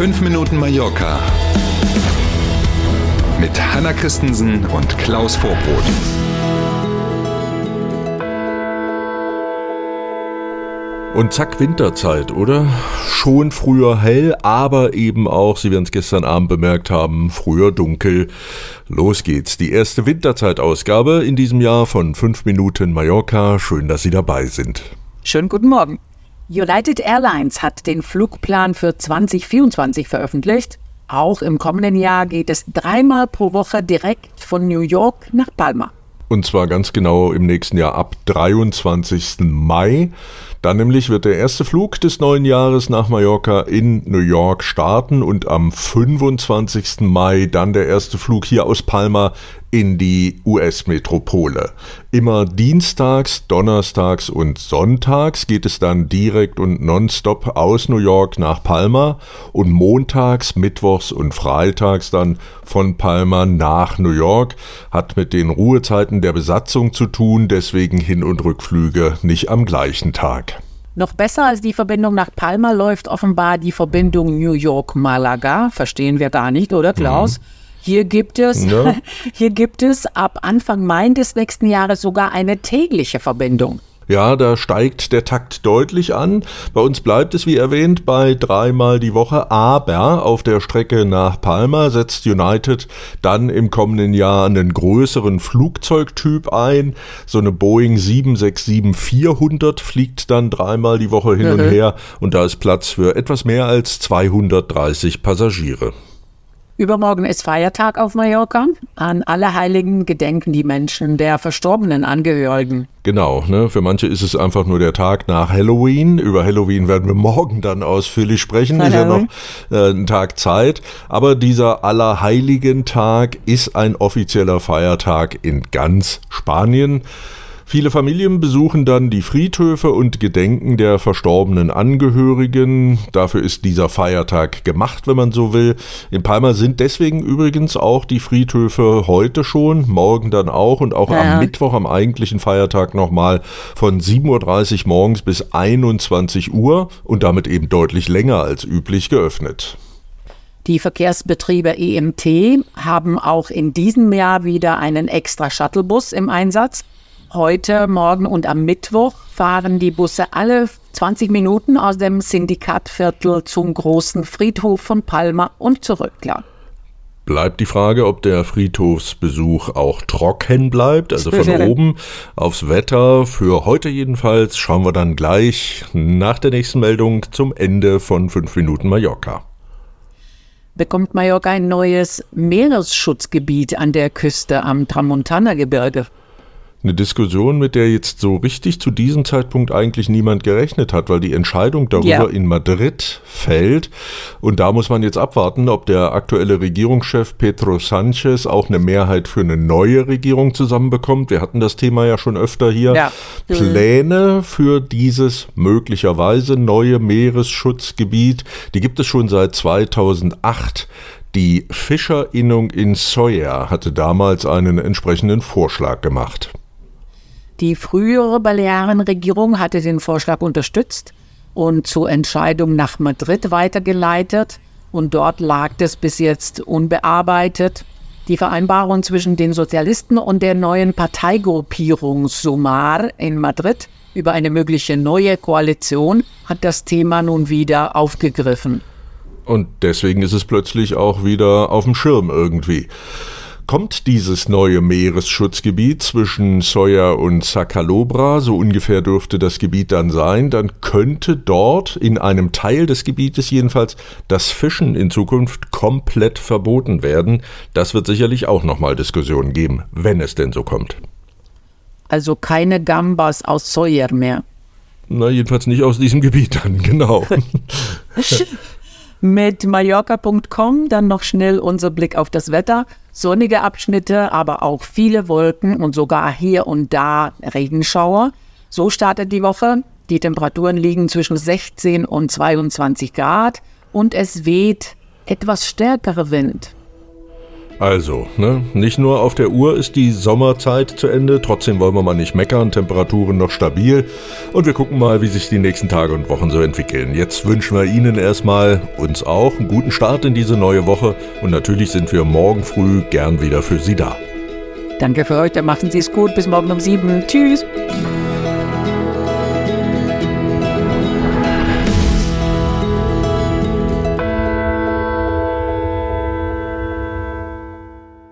5 Minuten Mallorca mit Hanna Christensen und Klaus Vorbrot. Und zack, Winterzeit, oder? Schon früher hell, aber eben auch, Sie werden es gestern Abend bemerkt haben, früher dunkel. Los geht's. Die erste Winterzeitausgabe in diesem Jahr von 5 Minuten Mallorca. Schön, dass Sie dabei sind. Schönen guten Morgen. United Airlines hat den Flugplan für 2024 veröffentlicht. Auch im kommenden Jahr geht es dreimal pro Woche direkt von New York nach Palma. Und zwar ganz genau im nächsten Jahr ab 23. Mai. Dann nämlich wird der erste Flug des neuen Jahres nach Mallorca in New York starten und am 25. Mai dann der erste Flug hier aus Palma in die US-Metropole. Immer dienstags, donnerstags und sonntags geht es dann direkt und nonstop aus New York nach Palma und montags, mittwochs und freitags dann von Palma nach New York. Hat mit den Ruhezeiten der Besatzung zu tun, deswegen Hin- und Rückflüge nicht am gleichen Tag. Noch besser als die Verbindung nach Palma läuft offenbar die Verbindung New York-Malaga. Verstehen wir gar nicht, oder Klaus? Mhm. Hier gibt es, ja. hier gibt es ab Anfang Mai des nächsten Jahres sogar eine tägliche Verbindung. Ja, da steigt der Takt deutlich an. Bei uns bleibt es, wie erwähnt, bei dreimal die Woche. Aber auf der Strecke nach Palma setzt United dann im kommenden Jahr einen größeren Flugzeugtyp ein. So eine Boeing 767-400 fliegt dann dreimal die Woche hin mhm. und her. Und da ist Platz für etwas mehr als 230 Passagiere. Übermorgen ist Feiertag auf Mallorca. An alle Heiligen gedenken die Menschen der verstorbenen Angehörigen. Genau, ne? für manche ist es einfach nur der Tag nach Halloween. Über Halloween werden wir morgen dann ausführlich sprechen. Ist ja noch äh, ein Tag Zeit. Aber dieser Allerheiligen Tag ist ein offizieller Feiertag in ganz Spanien. Viele Familien besuchen dann die Friedhöfe und gedenken der verstorbenen Angehörigen. Dafür ist dieser Feiertag gemacht, wenn man so will. In Palma sind deswegen übrigens auch die Friedhöfe heute schon, morgen dann auch und auch ja. am Mittwoch, am eigentlichen Feiertag nochmal von 7.30 Uhr morgens bis 21 Uhr und damit eben deutlich länger als üblich geöffnet. Die Verkehrsbetriebe EMT haben auch in diesem Jahr wieder einen extra Shuttlebus im Einsatz. Heute, morgen und am Mittwoch fahren die Busse alle 20 Minuten aus dem Syndikatviertel zum großen Friedhof von Palma und zurück, klar. Bleibt die Frage, ob der Friedhofsbesuch auch trocken bleibt, also von oben aufs Wetter. Für heute jedenfalls schauen wir dann gleich nach der nächsten Meldung zum Ende von 5 Minuten Mallorca. Bekommt Mallorca ein neues Meeresschutzgebiet an der Küste am Tramontana-Gebirge? Eine Diskussion, mit der jetzt so richtig zu diesem Zeitpunkt eigentlich niemand gerechnet hat, weil die Entscheidung darüber ja. in Madrid fällt. Und da muss man jetzt abwarten, ob der aktuelle Regierungschef Pedro Sanchez auch eine Mehrheit für eine neue Regierung zusammenbekommt. Wir hatten das Thema ja schon öfter hier. Ja. Pläne für dieses möglicherweise neue Meeresschutzgebiet, die gibt es schon seit 2008. Die Fischerinnung in Soja hatte damals einen entsprechenden Vorschlag gemacht. Die frühere Balearenregierung hatte den Vorschlag unterstützt und zur Entscheidung nach Madrid weitergeleitet. Und dort lag es bis jetzt unbearbeitet. Die Vereinbarung zwischen den Sozialisten und der neuen Parteigruppierung Sumar in Madrid über eine mögliche neue Koalition hat das Thema nun wieder aufgegriffen. Und deswegen ist es plötzlich auch wieder auf dem Schirm irgendwie kommt dieses neue Meeresschutzgebiet zwischen Soja und Sacalobra, so ungefähr dürfte das Gebiet dann sein, dann könnte dort in einem Teil des Gebietes jedenfalls das Fischen in Zukunft komplett verboten werden. Das wird sicherlich auch nochmal Diskussionen geben, wenn es denn so kommt. Also keine Gambas aus Soja mehr. Na, jedenfalls nicht aus diesem Gebiet dann, genau. Mit Mallorca.com dann noch schnell unser Blick auf das Wetter. Sonnige Abschnitte, aber auch viele Wolken und sogar hier und da Regenschauer. So startet die Woche. Die Temperaturen liegen zwischen 16 und 22 Grad und es weht etwas stärkerer Wind. Also, ne, nicht nur auf der Uhr ist die Sommerzeit zu Ende, trotzdem wollen wir mal nicht meckern, Temperaturen noch stabil und wir gucken mal, wie sich die nächsten Tage und Wochen so entwickeln. Jetzt wünschen wir Ihnen erstmal, uns auch, einen guten Start in diese neue Woche und natürlich sind wir morgen früh gern wieder für Sie da. Danke für heute, machen Sie es gut, bis morgen um sieben. Tschüss.